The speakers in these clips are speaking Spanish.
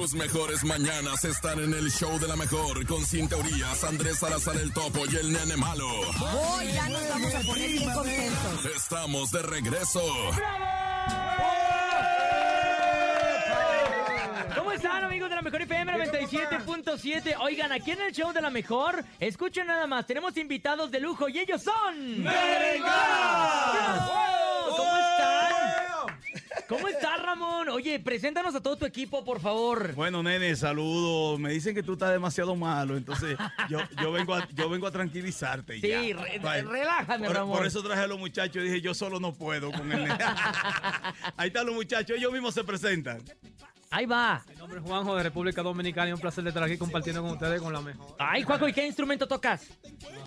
Tus mejores mañanas están en el show de la mejor con Sin Teorías, Andrés Salazar el Topo y el Nene Malo. Hoy ya nos vamos a poner bien contentos. Estamos de regreso. ¿Cómo están amigos de la Mejor FM 97.7? Oigan, aquí en el show de la Mejor, escuchen nada más, tenemos invitados de lujo y ellos son... ¡Bravo! ¿Cómo estás, Ramón? Oye, preséntanos a todo tu equipo, por favor. Bueno, nene, saludos. Me dicen que tú estás demasiado malo, entonces yo, yo, vengo, a, yo vengo a tranquilizarte. y Sí, ya. re- relájame, por, Ramón. por eso traje a los muchachos y dije, yo solo no puedo con el nene. Ahí están los muchachos, ellos mismos se presentan. Ahí va. Mi nombre es Juanjo de República Dominicana y un placer de estar aquí compartiendo con ustedes con la mejor. Ay, Juaco, ¿y qué instrumento tocas?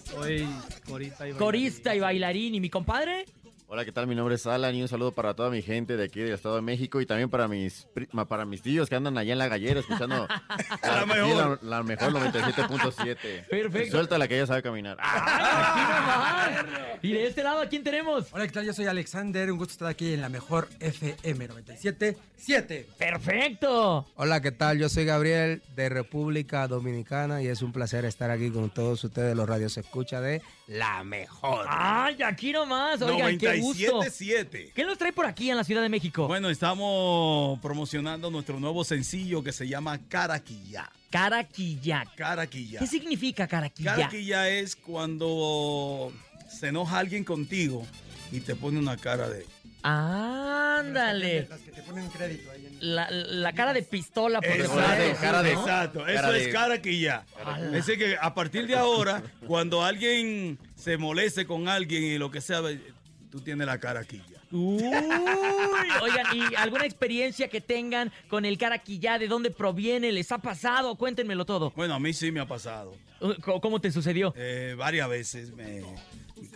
Soy corista y bailarín. Corista y bailarín. ¿Y mi compadre? Hola, ¿qué tal? Mi nombre es Alan y un saludo para toda mi gente de aquí del Estado de México y también para mis para mis tíos que andan allá en la gallera escuchando La mejor. la, la mejor 97.7. Perfecto. Suelta la que ella sabe caminar. ¡Ay, aquí nomás! Y de este lado, ¿a quién tenemos? Hola, ¿qué tal? Yo soy Alexander, un gusto estar aquí en la mejor FM 97.7. ¡Perfecto! Hola, ¿qué tal? Yo soy Gabriel de República Dominicana y es un placer estar aquí con todos ustedes, los radios escucha de La Mejor. ¡Ay, aquí nomás! Oigan, qué gusto. 97.7. ¿Qué nos trae por aquí en la Ciudad de México? Bueno, estamos promocionando nuestro nuevo sencillo que se llama Caraquilla. Caraquillac. Caraquilla. ¿Qué significa caraquillac? Caraquilla es cuando se enoja alguien contigo y te pone una cara de... Ándale. Las que te ponen crédito ahí en... La, la cara de pistola, por Exacto, decirlo así, cara de- ¿no? Exacto, eso Cara de- es caraquilla. Ala. Es decir, que a partir de ahora, cuando alguien se moleste con alguien y lo que sea, tú tienes la caraquilla. Uy, oigan, ¿y alguna experiencia que tengan con el caraquillá? ¿De dónde proviene? ¿Les ha pasado? Cuéntenmelo todo. Bueno, a mí sí me ha pasado. Uh, ¿Cómo te sucedió? Eh, varias veces. me-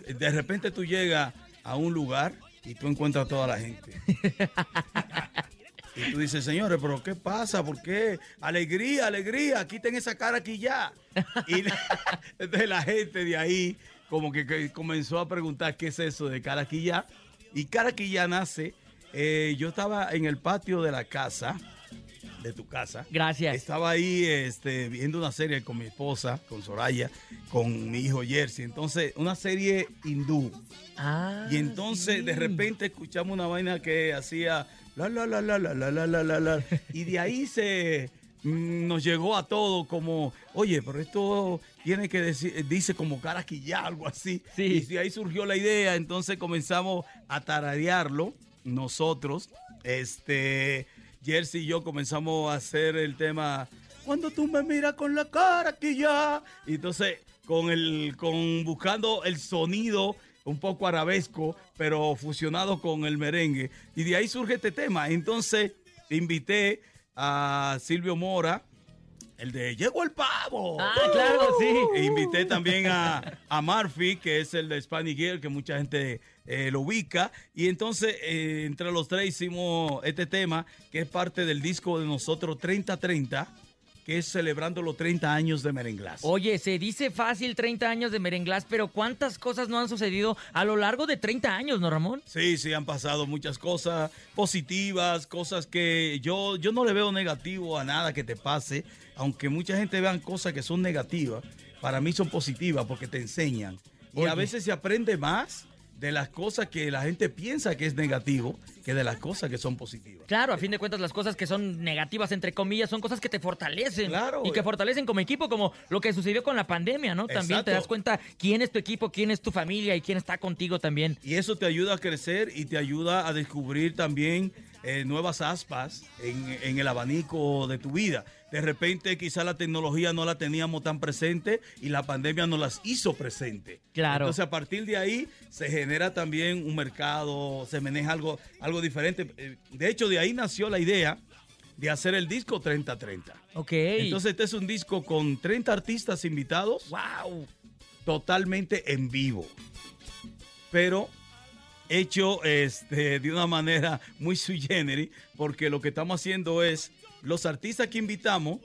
de repente tú llegas a un lugar y tú encuentras a toda la gente. Y tú dices, señores, pero ¿qué pasa? ¿Por qué? Alegría, alegría, quiten esa cara aquí ya. Y entonces la gente de ahí como que, que comenzó a preguntar qué es eso de cara aquí ya. Y cara aquí ya nace. eh, yo estaba en el patio de la casa, de tu casa. Gracias. Estaba ahí este, viendo una serie con mi esposa, con Soraya, con mi hijo Jersey. Entonces, una serie hindú. Ah, Y entonces, sí. de repente, escuchamos una vaina que hacía la, la, la, la, la, la, la, la, la, la. Y de ahí se nos llegó a todo como, oye, pero esto tiene que decir, dice como caraquilla, algo así. Sí. Y de ahí surgió la idea. Entonces comenzamos a tararearlo nosotros. Este, Jersey y yo comenzamos a hacer el tema. Cuando tú me miras con la cara que ya. Y entonces, con el, con buscando el sonido un poco arabesco, pero fusionado con el merengue. Y de ahí surge este tema. Entonces, invité a Silvio Mora, el de Llegó el pavo. Ah, claro, sí. E invité también a, a Murphy, que es el de Spanish Girl, que mucha gente eh, lo ubica. Y entonces, eh, entre los tres hicimos este tema, que es parte del disco de nosotros 3030, que es celebrando los 30 años de Merenglás. Oye, se dice fácil 30 años de merenglás, pero ¿cuántas cosas no han sucedido a lo largo de 30 años, no, Ramón? Sí, sí, han pasado muchas cosas positivas, cosas que yo, yo no le veo negativo a nada que te pase, aunque mucha gente vean cosas que son negativas, para mí son positivas porque te enseñan. Y a veces se aprende más de las cosas que la gente piensa que es negativo que de las cosas que son positivas. Claro, a fin de cuentas las cosas que son negativas, entre comillas, son cosas que te fortalecen. Claro. Y que fortalecen como equipo, como lo que sucedió con la pandemia, ¿no? También te das cuenta quién es tu equipo, quién es tu familia y quién está contigo también. Y eso te ayuda a crecer y te ayuda a descubrir también eh, nuevas aspas en, en el abanico de tu vida. De repente quizá la tecnología no la teníamos tan presente y la pandemia nos las hizo presente. Claro. Entonces a partir de ahí se genera también un mercado, se maneja algo, algo diferente. Eh, De hecho, de ahí nació la idea de hacer el disco 3030. Ok. Entonces este es un disco con 30 artistas invitados wow. totalmente en vivo. Pero hecho este, de una manera muy sui generis, porque lo que estamos haciendo es, los artistas que invitamos,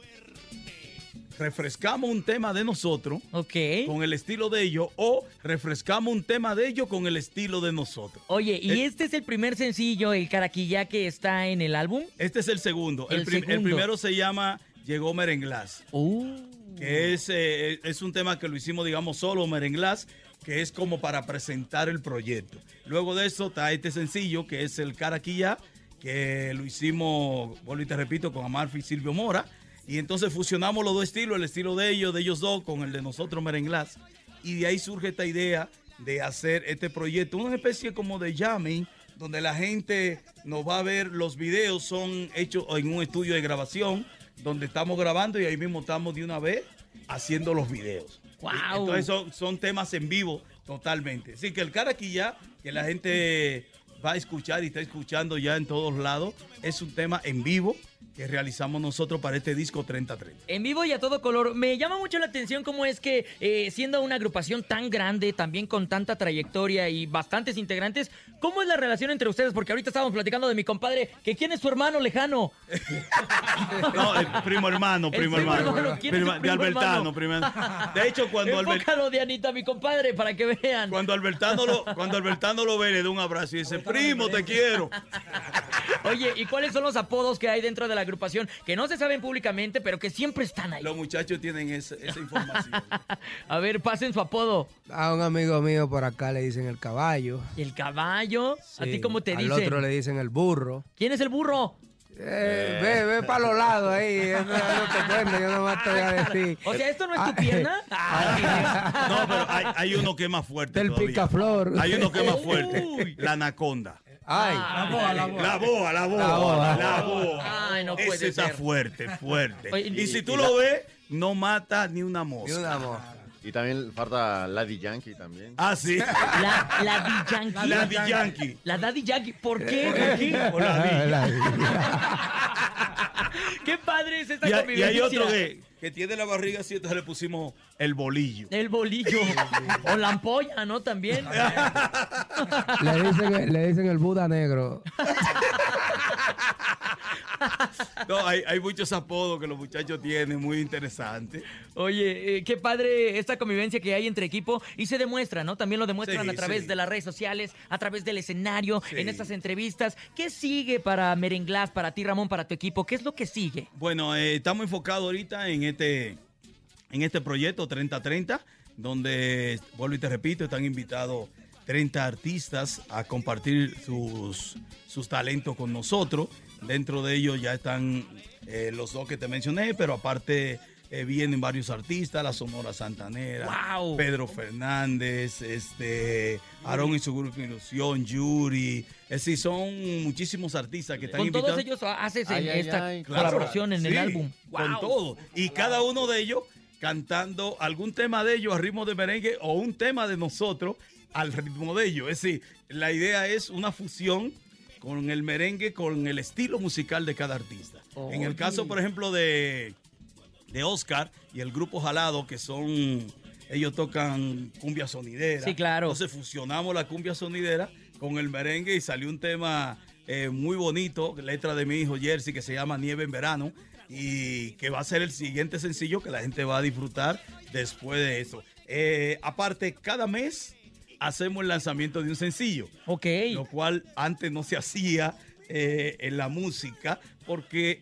refrescamos un tema de nosotros con el estilo de ellos o refrescamos un tema de ellos con el estilo de nosotros. Oye, ¿y Eh, este es el primer sencillo, el Caraquilla, que está en el álbum? Este es el segundo. El, El prim- el segundo. primero se llama Llegó Merenglás, Uh. que es, eh, es un tema que lo hicimos, digamos, solo Merenglás, que es como para presentar el proyecto. Luego de eso está este sencillo, que es el Caraquilla, que lo hicimos, vuelvo y te repito, con Amalfi y Silvio Mora. Y entonces fusionamos los dos estilos, el estilo de ellos, de ellos dos, con el de nosotros, Merenglás. Y de ahí surge esta idea de hacer este proyecto, una especie como de jamming, donde la gente nos va a ver, los videos son hechos en un estudio de grabación, donde estamos grabando y ahí mismo estamos de una vez haciendo los videos. ¡Guau! Entonces son, son temas en vivo totalmente. Así que el cara aquí ya, que la gente va a escuchar y está escuchando ya en todos lados, es un tema en vivo que realizamos nosotros para este disco 3030. En vivo y a todo color. Me llama mucho la atención cómo es que, eh, siendo una agrupación tan grande, también con tanta trayectoria y bastantes integrantes, ¿cómo es la relación entre ustedes? Porque ahorita estábamos platicando de mi compadre, que quién es su hermano lejano. No, el primo hermano, El primo, primo hermano. hermano, ¿quién es el Prima- de primo Albertano, primo. De hecho, cuando, Albert- Enfócalo de Anita, mi compadre, para que vean. cuando Albertano lo, cuando Albertano lo ve, le da un abrazo y dice, primo, te quiero. Oye, ¿y cuáles son los apodos que hay dentro de la agrupación que no se saben públicamente, pero que siempre están ahí? Los muchachos tienen esa, esa información. A ver, pasen su apodo. A un amigo mío por acá le dicen el caballo. El caballo, ¿a ti cómo te al dicen? otro le dicen el burro. ¿Quién es el burro? Eh, ve, ve para los lados ahí. Eso no te cuento, yo nomás te voy a decir. O sea, ¿esto no es tu Ah, pierna? Ah, No, pero hay, hay uno que es más fuerte. Del todavía. picaflor. Hay uno que es más fuerte. Uy. La anaconda. Ay, La boa, la boa. La boa, la boa, La boa. la boa. Ay, no puede Ese está ser. fuerte, fuerte. Oye, y y- si tú y lo ves, no mata ni una ni mosca. una mosca. Y también falta Lady Yankee también. Ah, sí. La, la Daddy Yankee. La de Yankee. La Daddy Yankee. ¿Por qué? ¿Por qué? Por la di. Qué padre es esta Y, y hay otro que, que tiene la barriga así, entonces le pusimos el bolillo. El bolillo. o la ampolla, ¿no? También. Le dicen, le dicen el Buda negro. No, hay, hay muchos apodos que los muchachos tienen, muy interesantes. Oye, eh, qué padre esta convivencia que hay entre equipo y se demuestra, ¿no? También lo demuestran Sí, a través sí. de las redes sociales, a través del escenario, Sí. en estas entrevistas. ¿Qué sigue para Merenglás, para ti, Ramón, para tu equipo? ¿Qué es lo que sigue? Bueno, eh, estamos enfocados ahorita en este, en este proyecto 3030, donde, vuelvo y te repito, están invitados 30 artistas a compartir sus, sus talentos con nosotros. Dentro de ellos ya están eh, los dos que te mencioné, pero aparte eh, vienen varios artistas, la Sonora Santanera, ¡Wow! Pedro Fernández, este, Aarón y su grupo Ilusión, Yuri. Es decir, son muchísimos artistas que están Con invitados. todos ellos haces en Ay, ay, esta ay, Claro, colaboración en el sí, álbum. Con todo. Y cada uno de ellos cantando algún tema de ellos a ritmo de merengue o un tema de nosotros al ritmo de ellos. Es decir, la idea es una fusión con el merengue, con el estilo musical de cada artista. En el caso, por ejemplo, de, de Oscar y el grupo Jalado, que son, ellos tocan cumbia sonidera. Sí, claro. Entonces fusionamos la cumbia sonidera con el merengue y salió un tema eh, muy bonito, letra de mi hijo Jersey, que se llama Nieve en Verano, y que va a ser el siguiente sencillo que la gente va a disfrutar después de eso. Eh, aparte, cada mes hacemos el lanzamiento de un sencillo Ok. lo cual antes no se hacía eh, en la música porque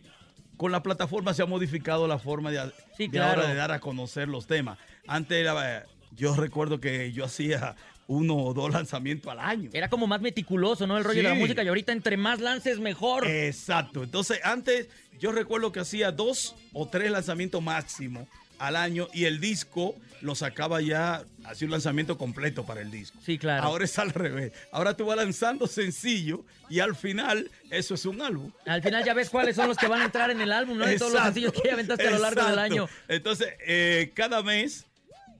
con la plataforma se ha modificado la forma de, Sí, de claro. ahora de dar a conocer los temas. Antes era, eh, yo recuerdo que yo hacía uno o dos lanzamientos al año. Era como más meticuloso, ¿no? El rollo de la música y ahorita entre más lances mejor. Exacto. Entonces, antes yo recuerdo que hacía dos o tres lanzamientos máximo al año y el disco lo sacaba ya, hacía un lanzamiento completo para el disco. Sí, claro. Ahora es al revés. Ahora tú vas lanzando sencillo y al final eso es un álbum. Al final ya ves cuáles son los que van a entrar en el álbum, ¿no? De todos los Exacto, sencillos que ya aventaste a lo largo del exacto. año. Entonces, eh, cada mes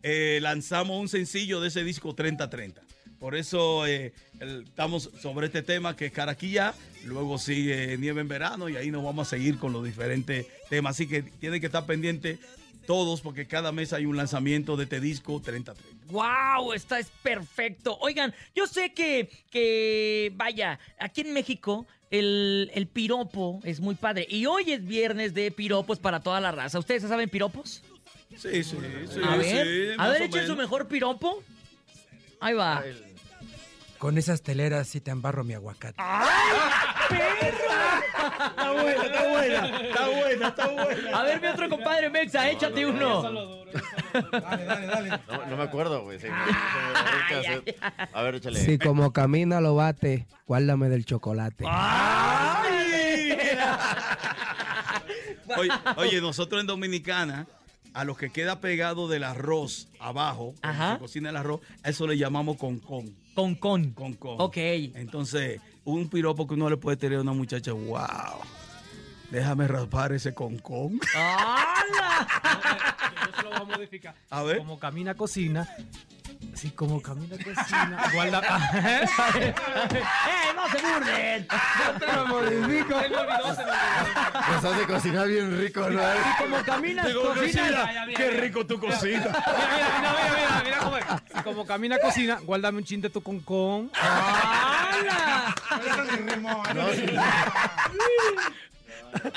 eh, lanzamos un sencillo de ese disco 30-30. Por eso eh, el- estamos sobre este tema que es Caraquilla, luego sigue Nieve en Verano y ahí nos vamos a seguir con los diferentes temas. Así que tienen que estar pendientes todos porque cada mes hay un lanzamiento de este disco 30-30. ¡Wow! Esta es perfecto. Oigan, yo sé que, que vaya, aquí en México el, el piropo es muy padre. Y hoy es viernes de piropos para toda la raza. ¿Ustedes saben piropos? Sí, sí, sí. A ver, sí, a ver, echen su mejor piropo. Ahí va. Con esas teleras sí te embarro mi aguacate. Está buena, está buena, está buena, está buena. A ver, mi otro compadre Mexa, échate uno. Dale, dale, dale. No, no me acuerdo, güey. Se me- se me borró el cassette. A ver, échale. Si como camina lo bate, guárdame del chocolate. ¡Ay! oye, oye, nosotros en Dominicana, a lo que queda pegado del arroz abajo, cuando se cocina el arroz, a eso le llamamos con con. Con con. Con con. Ok. Entonces, un piropo que uno le puede tener a una muchacha, wow. Déjame raspar ese con con. ¡Hala! Yo se lo voy a modificar. A ver. Como camina, cocina. Sí, como camina, cocina. Guarda. ¡Eh, no se burlen! Te lo modifico. Se me olvidó, se me olvidó. Hace cocinar bien rico, ¿no? Como caminas, ya, Qué mira, rico tu cocina. Mira, mira, mira, mira, mira cómo es. Si como camina, cocina, guárdame un chin de tu con con. ¡Hala!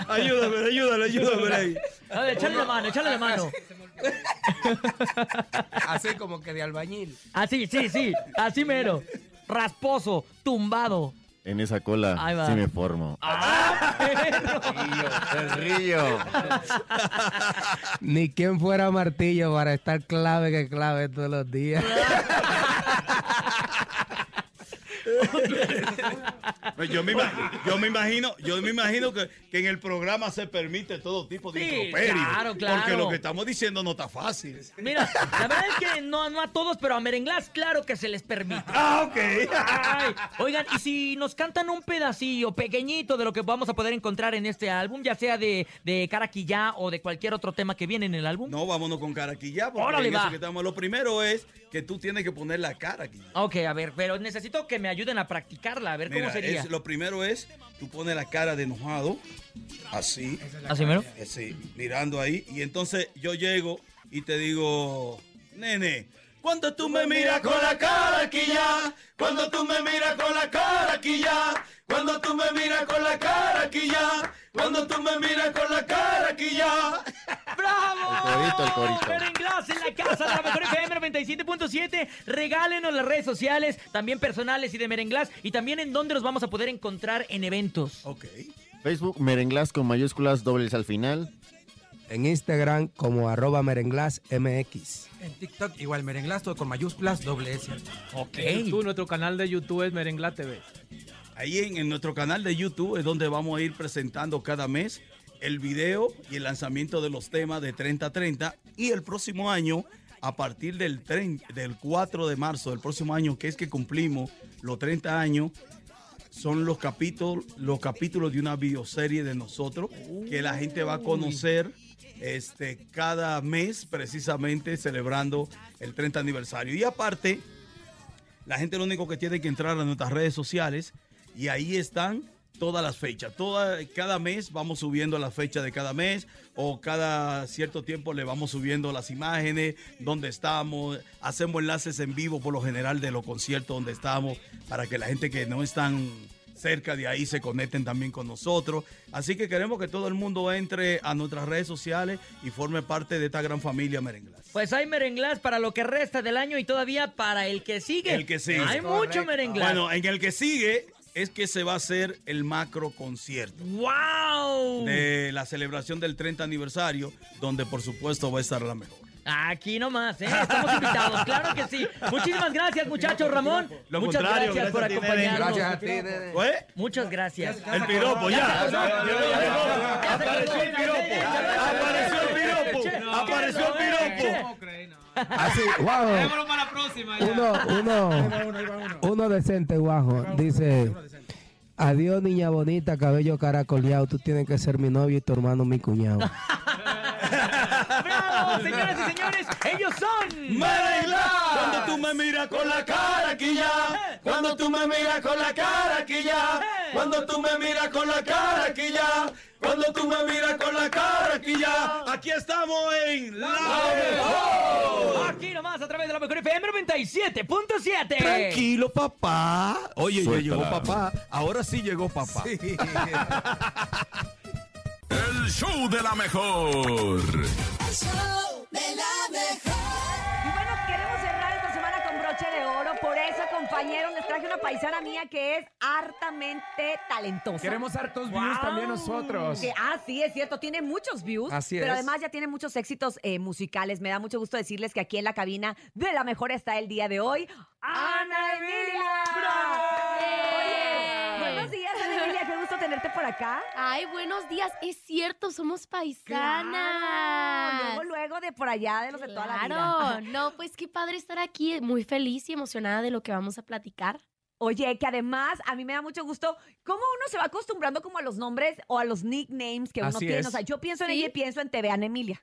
Ayúdame, ayúdame, ayúdame ahí. A ver, échale la mano, échale la mano. Así como que de albañil. Así, sí, sí, así mero. Rasposo, tumbado. En esa cola Ahí va. sí me formo. ¡Ah! El río. Ni quien fuera martillo para estar clave que clave todos los días. Pues Yo me, imagino, yo me imagino, yo me imagino que, que en el programa se permite todo tipo de Sí, claro, claro. Porque lo que estamos diciendo no está fácil. Mira, la verdad es que no, no a todos, pero a Merenglás claro que se les permite. Ah, ok. Ay, oigan, y si nos cantan un pedacillo pequeñito de lo que vamos a poder encontrar en este álbum, ya sea de, de Caraquillá o de cualquier otro tema que viene en el álbum. No, vámonos con cara aquí ya, porque Órale, en eso va. que estamos. Lo primero es que tú tienes que poner la cara aquí. Ok, a ver, pero necesito que me ayuden a practicarla, a ver Mira, cómo sería. es- lo primero es, tú pones la cara de enojado, así, ¿Así mero? así, mirando ahí, y entonces yo llego y te digo, nene, cuando tú me miras con la cara aquí ya, cuando tú me miras con la cara aquí ya, cuando tú me miras con la cara aquí ya, cuando tú me miras con la cara aquí ya. ¡Bravo! El corito, el corito. Merenglás en la casa de la mejor FM 97.7. Regálenos las redes sociales, también personales y de Merenglás, y también en dónde nos vamos a poder encontrar en eventos. Ok. Facebook, merenglás con mayúsculas dobles al final. En Instagram como arroba merenglas mx. En TikTok igual merenglás, todo con mayúsculas, doble S. Ok. En YouTube, nuestro canal de YouTube es Merengla TV. Ahí en, en nuestro canal de YouTube es donde vamos a ir presentando cada mes el video y el lanzamiento de los temas de 30-30 y el próximo año, a partir del, tren- del 4 de marzo del próximo año, que es que cumplimos los 30 años, son los capítulos, los capítulos de una bioserie de nosotros que la gente va a conocer este, cada mes precisamente celebrando el 30 aniversario. Y aparte, la gente lo único que tiene que entrar a nuestras redes sociales y ahí están todas las fechas. Toda, cada mes vamos subiendo la fecha de cada mes o cada cierto tiempo le vamos subiendo las imágenes, dónde estamos, hacemos enlaces en vivo por lo general de los conciertos donde estamos para que la gente que no están cerca de ahí se conecten también con nosotros. Así que queremos que todo el mundo entre a nuestras redes sociales y forme parte de esta gran familia Merenglás. Pues hay Merenglás para lo que resta del año y todavía para el que sigue. El que sigue. Hay mucho Merenglás. Bueno, en el que sigue es que se va a hacer el macro concierto. ¡Wow! de la celebración del 30 aniversario, donde por supuesto va a estar la mejor. Aquí nomás, ¿eh? Estamos invitados, claro que sí. Muchísimas gracias, muchachos, Ramón. Lo Muchas contrario, gracias, por gracias nene. acompañarnos. Gracias a ti, nene. ¿Fue? Muchas gracias. El piropo, ya. Apareció el piropo. Apareció el piropo. Apareció el piropo. Así, guau. Dejémoslo para la próxima. ya. Uno, uno, uno decente, guajo. Dice, adiós niña bonita, cabello caracoleado. Tú tienes que ser mi novio y tu hermano mi cuñado. ¡Bravo, señoras y señores! ¡Ellos son! Merenglás. Cuando tú me miras con la cara aquí ya. Cuando tú me miras con la cara aquí ya. Cuando tú me miras con la cara aquí ya. Cuando tú me miras con la cara aquí ya. Aquí estamos en La Mejor. Aquí nomás a través de la mejor FM 97.7. Tranquilo, papá. Oye, ya llegó papá. Ahora sí llegó papá. Show de la mejor. El show de la mejor. Y bueno, queremos cerrar esta semana con broche de oro. Por eso, compañeros, les traje una paisana mía que es hartamente talentosa. Queremos hartos views también nosotros. Ah, sí, es cierto. Tiene muchos views. Así es. Pero además ya tiene muchos éxitos eh, musicales. Me da mucho gusto decirles que aquí en la cabina de la mejor está el día de hoy. ¡Ana Emilia! ¡Bravo! Por acá. Ay, buenos días. Es cierto, somos Claro, paisanas. Luego, luego de por allá, de los de toda la vida. Claro, no, pues qué padre estar aquí, muy feliz y emocionada de lo que vamos a platicar. Oye, que además a mí me da mucho gusto cómo uno se va acostumbrando como a los nombres o a los nicknames que uno Así tiene. es. O sea, yo pienso en Sí. ella y pienso en TV Ana Emilia.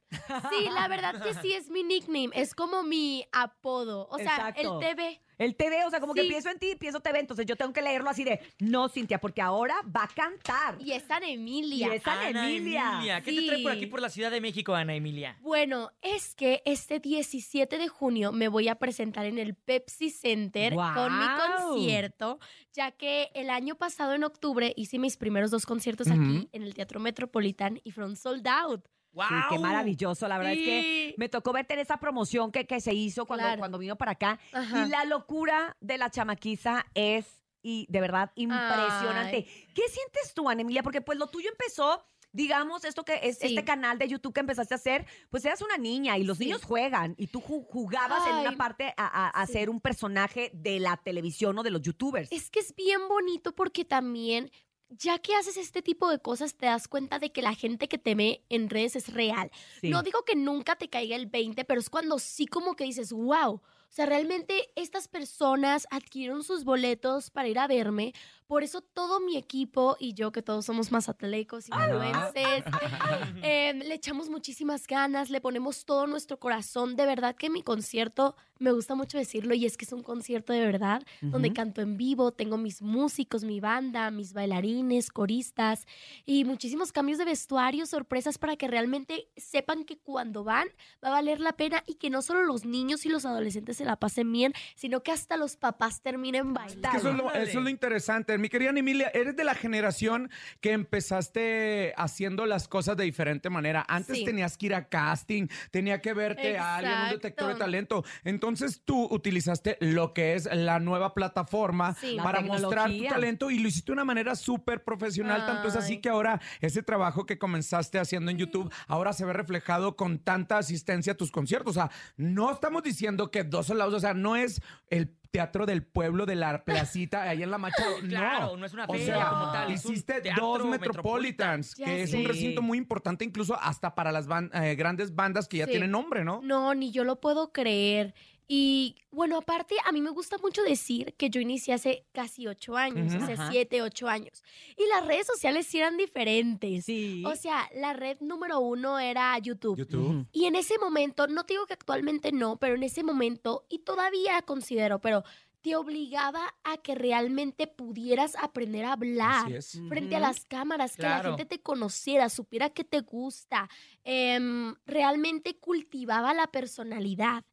Sí, la verdad que sí es mi nickname, es como mi apodo, o sea, Exacto. el TV. El TV, o sea, como que Sí. pienso en ti y pienso TV, entonces yo tengo que leerlo así de, no, Cintia, porque ahora va a cantar. Y es Ana Emilia. Y es Ana Ana Emilia. Emilia. ¿Qué te trae por Sí. aquí por la Ciudad de México, Ana Emilia? Bueno, es que este 17 de junio me voy a presentar en el Pepsi Center con mi ¡Guau! concierto, ya que el año pasado en octubre hice mis primeros dos conciertos Ujú. aquí en el Teatro Metropolitan y fueron sold out. ¡Wow! Sí, qué maravilloso. La verdad es que me tocó verte en esa promoción que, que se hizo cuando, Claro. cuando vino para acá. Ajá. Y la locura de la chamaquiza es, y de verdad, impresionante. ¿Qué sientes tú, Ana Emilia? Porque pues lo tuyo empezó, digamos, esto que es Sí. este canal de YouTube que empezaste a hacer, pues eras una niña y los Sí. niños juegan y tú ju- jugabas en una parte a, a- a sí. ser un personaje de la televisión o de los youtubers. Es que es bien bonito porque también, ya que haces este tipo de cosas, te das cuenta de que la gente que te ve en redes es real. Sí. No digo que nunca te caiga el 20, pero es cuando sí como que dices, wow. O sea, realmente estas personas adquirieron sus boletos para ir a verme. Por eso todo mi equipo y yo, que todos somos mazatlecos y influencers, eh, le echamos muchísimas ganas, le ponemos todo nuestro corazón. De verdad que mi concierto, me gusta mucho decirlo, y es que es un concierto de verdad, donde canto en vivo, tengo mis músicos, mi banda, mis bailarines, coristas y muchísimos cambios de vestuario, sorpresas para que realmente sepan que cuando van va a valer la pena y que no solo los niños y los adolescentes se la pasen bien, sino que hasta los papás terminen bailando. Que eso, es lo, eso es lo interesante. Mi querida Emilia, eres de la generación que empezaste haciendo las cosas de diferente manera. Antes Sí. tenías que ir a casting, tenía que verte a alguien, un detector de Exacto. talento. Entonces tú utilizaste lo que es la nueva plataforma Sí. Para mostrar tu talento y lo hiciste de una manera súper profesional. Tanto es así que ahora ese trabajo que comenzaste haciendo en YouTube ahora se ve reflejado con tanta asistencia a tus conciertos. O sea, no estamos diciendo que dos soldados, o sea, no es el teatro del pueblo de la placita ahí en la Machado. Claro, no es una O feria sea, como tal, es un Hiciste teatro dos Metropolitans, Ya que es un recinto muy importante incluso hasta para las ban- eh, grandes bandas que ya Sí. tienen nombre, ¿no? No, ni yo lo puedo creer. Y bueno, aparte, a mí me gusta mucho decir que yo inicié hace casi ocho años, Ujú. hace Ajá. siete, ocho años. Y las redes sociales sí eran diferentes. Sí. O sea, la red número uno era YouTube. YouTube. Y en ese momento, no te digo que actualmente no, pero en ese momento, y todavía considero, pero te obligaba a que realmente pudieras aprender a hablar frente a las cámaras, que la gente te conociera, supiera que te gusta, em, realmente cultivaba la personalidad.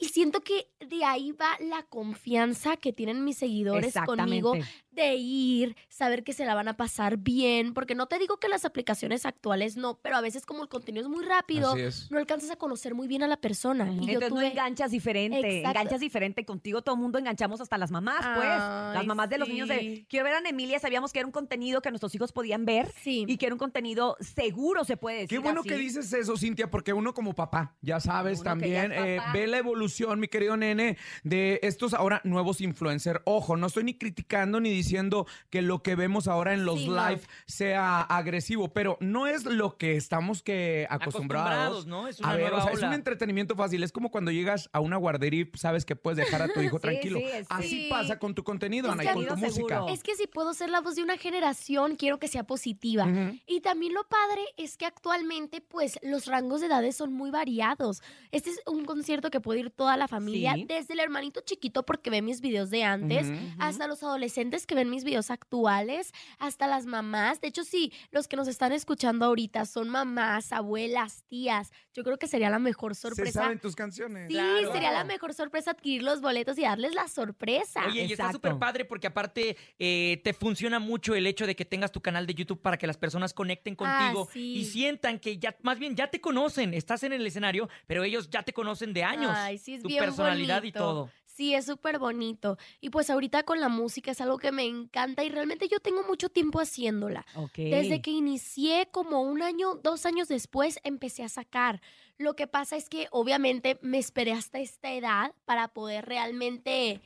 Y siento que de ahí va la confianza que tienen mis seguidores conmigo. De ir, saber que se la van a pasar bien, porque no te digo que las aplicaciones actuales no, pero a veces como el contenido es muy rápido, no alcanzas a conocer muy bien a la persona. Y yo Entonces no tuve- enganchas diferente, Exacto. enganchas diferente. Contigo todo el mundo enganchamos hasta las mamás, pues. Las mamás de los niños de quiero ver a Emilia, sabíamos que era un contenido que nuestros hijos podían ver Sí. y que era un contenido seguro, se puede decir. Qué bueno así. que dices eso, Cintia, porque uno como papá, ya sabes Uno que ya también, eh, ve la evolución, mi querido nene, de estos ahora nuevos influencers. Ojo, no estoy ni criticando ni diciendo que lo que vemos ahora en los Sí, no. live sea agresivo, pero no es lo que estamos que acostumbrados. Acostumbrados, ¿no? Es una a ver, nueva o sea, es un entretenimiento fácil. Es como cuando llegas a una guardería y sabes que puedes dejar a tu hijo Sí, tranquilo. sí, Así sí. pasa con tu contenido, Es Ana, y con tu música. Es que si puedo ser la voz de una generación, quiero que sea positiva. Y también lo padre es que actualmente, pues, los rangos de edades son muy variados. Este es un concierto que puede ir toda la familia, Sí. desde el hermanito chiquito porque ve mis videos de antes, hasta los adolescentes que ven mis videos actuales, hasta las mamás. De hecho, sí, los que nos están escuchando ahorita son mamás, abuelas, tías. Yo creo que sería la mejor Se sorpresa. saben tus canciones. Sí, Claro. sería la mejor sorpresa adquirir los boletos y darles la sorpresa. Oye, y está súper padre porque aparte eh, te funciona mucho el hecho de que tengas tu canal de YouTube para que las personas conecten Ah, contigo sí. y sientan que ya, más bien ya te conocen, estás en el escenario, pero ellos ya te conocen de años. Ay, sí, es tu bien personalidad y todo. Sí, es súper bonito. Y pues ahorita con la música es algo que me encanta y realmente yo tengo mucho tiempo haciéndola. Desde que inicié, como un año, dos años después, empecé a sacar. Lo que pasa es que obviamente me esperé hasta esta edad para poder realmente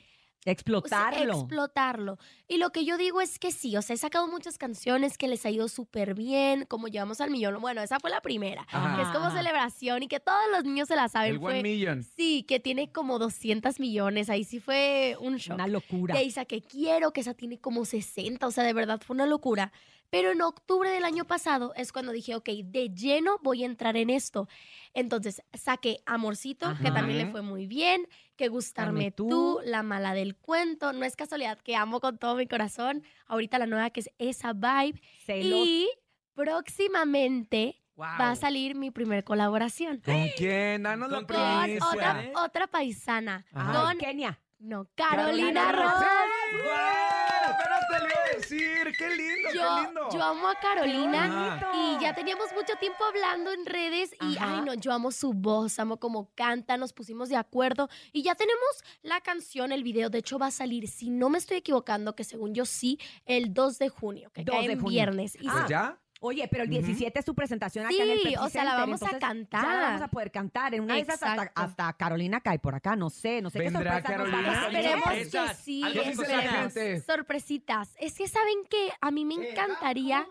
Explotarlo. explotarlo. Y lo que yo digo es que sí, o sea, he sacado muchas canciones que les ha ido súper bien, como llevamos al millón. Bueno, esa fue la primera, Ajá. que es como celebración y que todos los niños se la saben. El Fue- One Million. Sí, que tiene como 200 millones. Ahí sí fue un shock. Una locura. De ahí saqué Quiero, que esa tiene como 60. O sea, de verdad fue una locura. Pero en octubre del año pasado es cuando dije, ok, de lleno voy a entrar en esto. Entonces saqué Amorcito, que también le fue muy bien. Que Gustarme tú. tú. La Mala del Cuento. No es casualidad que amo con todo mi corazón. Ahorita la nueva que es Esa Vibe. Celos. Y próximamente Wow. va a salir mi primer colaboración. ¿Con quién? Danos la primicia. otra, otra paisana. Ajá. Con, Kenia. no, Carolina, Carolina Ross. ¡Guau! Apenas te lo iba a decir. ¡Qué lindo, qué Yo, lindo! yo amo a Carolina y ya teníamos mucho tiempo hablando en redes y Ajá. ay no, yo amo su voz, amo cómo canta, nos pusimos de acuerdo y ya tenemos la canción, el video, de hecho va a salir, si no me estoy equivocando, que según yo sí, el 2 de junio, que 2 cae de en junio. viernes. Y Ah, Pues ya. Oye, pero el Ujú. 17 es tu presentación acá en el Sí, Pepsi o sea, la Center, vamos a entonces cantar. Ya la vamos a poder cantar. En una de esas hasta, Exacto. hasta Carolina cae por acá, no sé, no sé qué ¿Vendrá sorpresa nos Carolina? vas a hacer. Esperemos sorpresas. que sí. Algo ¿Qué dice la esperemos. gente? Sorpresitas. Es que saben que a mí me encantaría,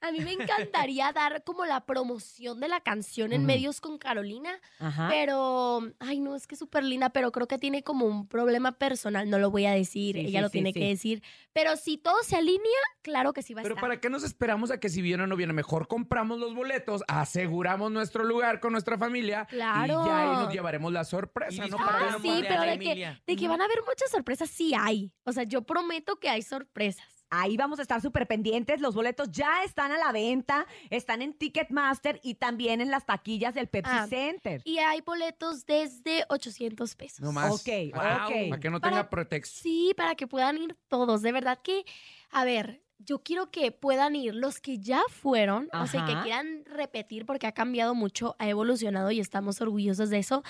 a mí me encantaría dar como la promoción de la canción en Ujú. medios con Carolina, Ajá. pero, ay no, es que es súper linda, pero creo que tiene como un problema personal, no lo voy a decir, Sí, ella sí, lo sí, tiene sí. que decir, pero si todo se alinea, claro que sí va a Pero estar. ¿para qué nos esperamos a que si viene o no viene? Mejor compramos los boletos, aseguramos nuestro lugar con nuestra familia Claro. y ya ahí nos llevaremos la sorpresa, ¿no? Ah, Para disfrutamos sí, pero de que, de que van a haber muchas sorpresas, sí hay. O sea, yo prometo que hay sorpresas. Ahí vamos a estar súper pendientes. Los boletos ya están a la venta, están en Ticketmaster y también en las taquillas del Pepsi Ah, Center. Y hay boletos desde 800 pesos. No más. Ok, Wow. ok. Para que no Para- tenga pretexto. Sí, para que puedan ir todos. De verdad que, a ver, yo quiero que puedan ir los que ya fueron, o sea, que quieran repetir porque ha cambiado mucho, ha evolucionado y estamos orgullosos de eso.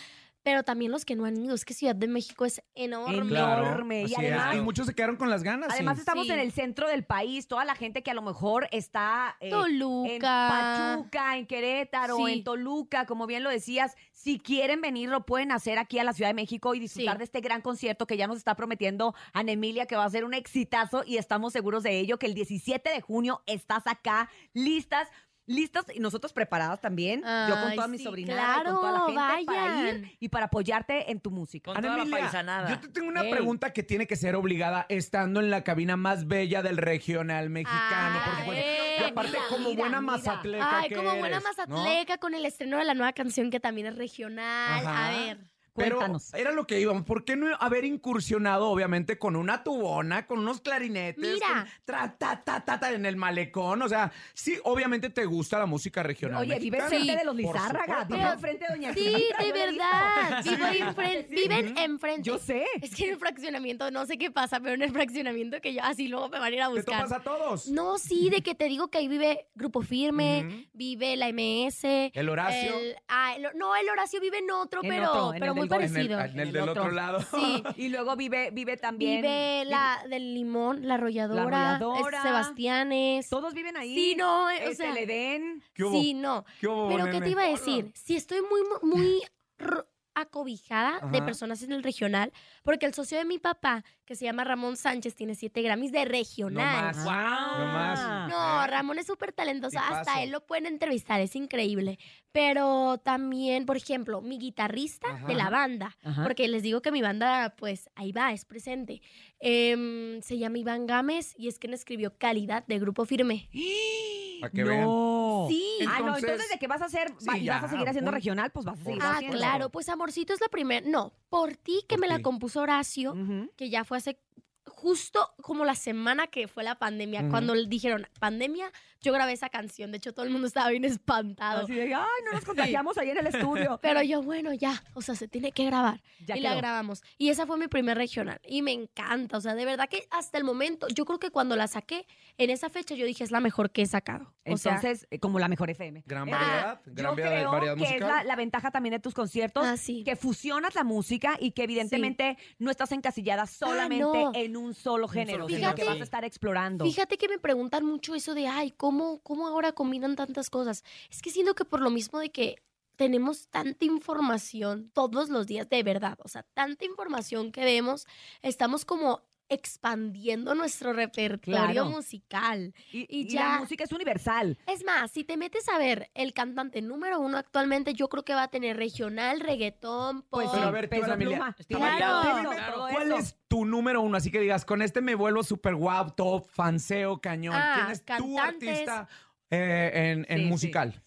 Pero también los que no han ido. Es que Ciudad de México es enorme. Enorme. Y además, Y muchos se quedaron con las ganas. además sí. estamos Sí. en el centro del país. Toda la gente que a lo mejor está eh, en Toluca. Pachuca, en Querétaro, Sí. en Toluca, como bien lo decías, si quieren venir lo pueden hacer aquí a la Ciudad de México y disfrutar Sí. de este gran concierto que ya nos está prometiendo Ana Emilia que va a ser un exitazo y estamos seguros de ello que el 17 de junio estás acá listas. Listas y nosotros preparadas también. yo con toda mi sí, sobrinada y con toda la gente claro, para ir vayan. y para apoyarte en tu música. Con Ana toda la Emilia, paisanada. Yo te tengo una Ey. pregunta que tiene que ser obligada estando en la cabina más bella del regional mexicano. Ay, por y aparte, mira, como mira, buena mira. mazatleca Ay, que como buena eres, ¿no? mazatleca con el estreno de la nueva canción que también es regional. Ajá. A ver. Pero era lo que íbamos. ¿Por qué no haber incursionado, obviamente, con una tubona, con unos clarinetes? Mira. con tra, ta, ta, ta, ta, en el malecón? O sea, sí, obviamente te gusta la música regional. Oye, vive mexicana. enfrente de los Lizárraga, vive enfrente de Doña Sí, de verdad. Sí. Vivo enfren- viven enfrente. Yo sé. Es que en el fraccionamiento, no sé qué pasa, pero en el fraccionamiento que yo así luego me van a ir a ¿Te buscar. topas a todos? No, sí, de que te digo que ahí vive Grupo Firme, vive la MS. El Horacio. el- ah, el- no, el Horacio vive en otro, En pero, otro, en pero el muy. En el, parecido. en el el del otro. otro lado. Sí. Y luego vive, vive también. Vive la del limón, la arrolladora, Arrolladora. es Sebastianes. Todos viven ahí. Sí, no, eh, o el sea, Teledén. ¿Qué hubo? sí, no. ¿Qué hubo, Pero ¿qué nene? te iba a decir? Si estoy muy, muy acobijada de personas en el regional, porque el socio de mi papá, que se llama Ramón Sánchez, tiene siete Grammys de No regional. más. Ah. No más. No, Ramón es súper talentoso. Tipazo. Hasta él lo pueden entrevistar, es increíble. Pero también, por ejemplo, mi guitarrista Ajá. de la banda, Ajá. porque les digo que mi banda, pues ahí va, es presente. Em, se llama Iván Gámez y es quien escribió Calidad de Grupo Firme. Para que vean. no. Sí. ah, no, Entonces- entonces de que vas a hacer va- Sí, y vas a seguir haciendo un- regional, pues vas a seguir Ah, haciendo. claro, pues Amorcito es la primera. No, por ti que Por me la compuso Horacio, que ya fue hace justo como la semana que fue la pandemia, cuando dijeron pandemia, yo grabé esa canción. De hecho, todo el mundo estaba bien espantado. Así de, ay, no nos contagiamos ahí en el estudio. Pero yo, bueno, ya, o sea, se tiene que grabar. Ya y la grabamos. Y esa fue mi primer regional. Y me encanta. O sea, de verdad que hasta el momento, yo creo que cuando la saqué, en esa fecha yo dije, es la mejor que he sacado. O Entonces, eh, como la mejor FM. Gran Eh, variedad, gran yo variedad- creo variedad que es musical. la, la ventaja también de tus conciertos, Ah, sí. que fusionas la música y que evidentemente no estás encasillada solamente no. en un solo género, solo sino género, que vas a estar explorando. Fíjate que me preguntan mucho eso de, ay, ¿cómo, ¿cómo ahora combinan tantas cosas? Es que siento que por lo mismo de que tenemos tanta información todos los días, de verdad, o sea, tanta información que vemos, estamos como expandiendo nuestro repertorio Claro. musical. y, y y ya- la música es universal. Es más, si te metes a ver el cantante número uno actualmente, yo creo que va a tener regional, reggaetón, pop. Pues Pero a ver, tú, Ana Emilia, Claro. todo ¿Cuál es tu número uno? Así que digas, con este me vuelvo super guau, top, fanseo, cañón. Ah, ¿Quién es tu artista eh, en, en Sí, sí. musical?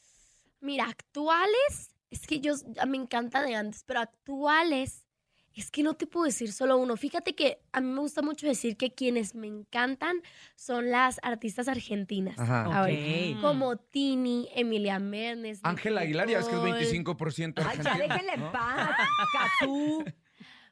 Mira, actuales, es que yo me encanta de antes, pero actuales, es que no te puedo decir solo uno. Fíjate que a mí me gusta mucho decir que quienes me encantan son las artistas argentinas. Ajá. ahorita. Ok. Como Tini, Emilia Mernes. Ángela Aguilar, ya es que es Nicole. 25% Ay, ya argentina. déjenle en paz. Cazú.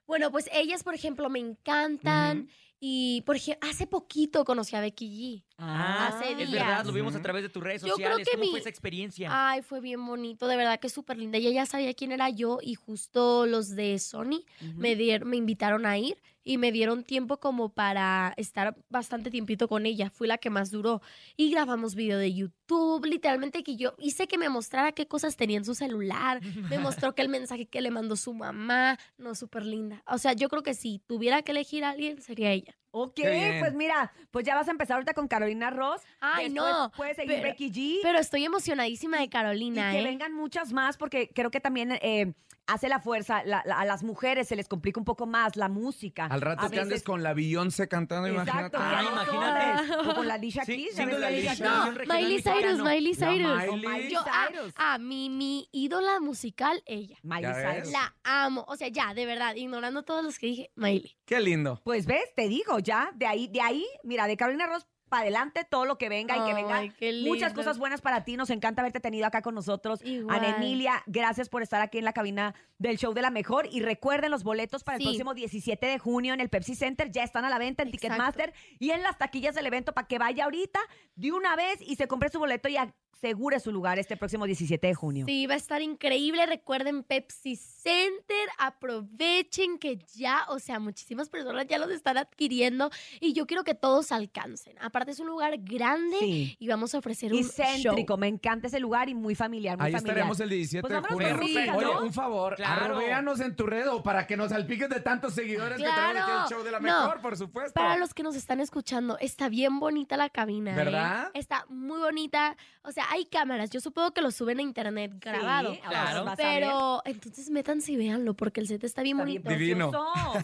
Bueno, pues ellas, por ejemplo, me encantan. Y, por ejemplo, hace poquito conocí a Becky G. Ah, Hace es verdad, lo vimos a través de tus redes Yo creo sociales. que ¿Cómo mi- fue esa experiencia? Ay, fue bien bonito, de verdad que súper linda. Ella ya sabía quién era yo y justo los de Sony me, dier- me invitaron a ir y me dieron tiempo como para estar bastante tiempito con ella. Fui la que más duró. Y grabamos video de YouTube, literalmente que yo hice que me mostrara qué cosas tenía en su celular. Me mostró que el mensaje que le mandó su mamá, no, súper linda. O sea, yo creo que si tuviera que elegir a alguien, sería ella. Ok, pues mira, pues ya vas a empezar ahorita con Carolina Ross. Ay, Después no. Puedes seguir pero- Becky G. Pero estoy emocionadísima de y Carolina, que ¿eh? vengan muchas más porque creo que también eh, hace la fuerza. la- la- a las mujeres se les complica un poco más la música. Al rato A que andes con la Beyoncé cantando, Exacto, imagínate. No imagínate. O con la Alicia Sí, Keys. la Alicia. No, Miley Cyrus. Miley Cyrus. Miley. Yo, ah, Cyrus. ah, mi, mi ídola musical, ella. Miley. Cyrus. La amo. O sea, ya, de verdad, ignorando todos los que dije, Miley. Qué lindo. Pues ves, te digo, ya, de ahí, de ahí, mira, de Carolina Ross para adelante todo lo que venga y que venga Ay, qué muchas cosas buenas para ti. Nos encanta haberte tenido acá con nosotros. Igual. Ana Emilia, gracias por estar aquí en la cabina del show de la mejor. Y recuerden los boletos para el Sí. próximo 17 de junio en el Pepsi Center. Ya están a la venta en Exacto. Ticketmaster y en las taquillas del evento para que vaya ahorita de una vez y se compre su boleto y asegure su lugar este próximo 17 de junio. Sí, va a estar increíble. Recuerden Pepsi Center. Aprovechen que ya, o sea, muchísimas personas ya los están adquiriendo. Y yo quiero que todos alcancen. Aparte, es un lugar grande Sí. y vamos a ofrecer Y un céntrico, show. me encanta ese lugar y muy familiar, muy Ahí familiar. estaremos el 17 Pues de junio. música, Oye, un favor, Claro. arrobeanos en tu red o para que nos salpiques de tantos seguidores que Claro. traemos aquí el show de la No. mejor, por supuesto. Para los que nos están escuchando, está bien bonita la cabina. ¿eh? ¿Verdad? Está muy bonita. O sea, hay cámaras. Yo supongo que lo suben a internet grabado. Sí, Claro. Pero entonces métanse y véanlo porque el set está bien Está bien bonito. Divino.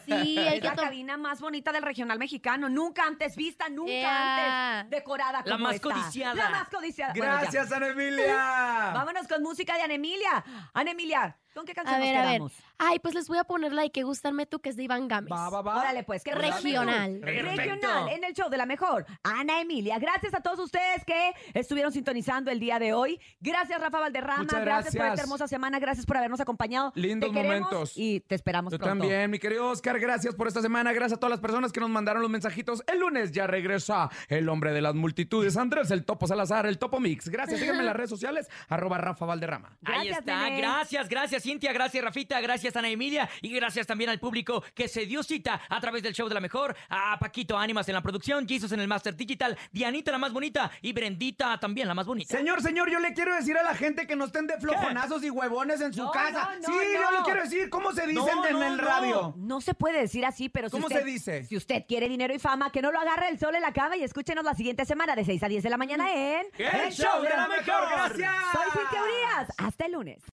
Sí, hay es que la cabina más bonita del regional mexicano. Nunca antes vista, nunca antes decorada La como más esta. codiciada. La más codiciada. Bueno, ya. Gracias, Ana Emilia. Vámonos con música de Ana Emilia. Ana Emilia, ¿con qué canción A ver, nos a ver. quedamos? Ay, pues les voy a poner la de que gustarme tú, que es de Iván Gámez. Va, va, va. Órale, pues, ¿qué Regional. Perfecto. Regional, en el show de la mejor. Ana Emilia, gracias a todos ustedes que estuvieron sintonizando el día de hoy. Gracias, Rafa Valderrama. Muchas gracias. por gracias. esta hermosa semana. Gracias por habernos acompañado. Lindos Te momentos. Y te esperamos Yo pronto. también, mi querido Oscar, gracias por esta semana, gracias a todas las personas que nos mandaron los mensajitos. El lunes ya regresa el hombre de las multitudes, Andrés, el Topo Salazar, el Topo Mix. Gracias, síganme en las redes sociales, arroba Rafa Valderrama. Ahí está. nene. Gracias, gracias, Cintia. Gracias, Rafita. Gracias, Ana Emilia. Y gracias también al público que se dio cita a través del show de la mejor. A Paquito Ánimas en la producción, Jesus en el Master Digital, Dianita la más bonita y Brendita también la más bonita. Señor, señor, yo le quiero decir a la gente que no estén de flojonazos y huevones en su No, casa. no, no, sí, no. yo le quiero decir, ¿cómo se dicen No, en no, el radio? No se puede decir así, pero si ¿Cómo usted, se dice? Si usted quiere dinero y fama, que no lo agarre el sol en la cama y escúchenos la siguiente semana de 6 a 10 de la mañana en El show de la mejor. Gracias. Soy Cintia Urias. Hasta el lunes.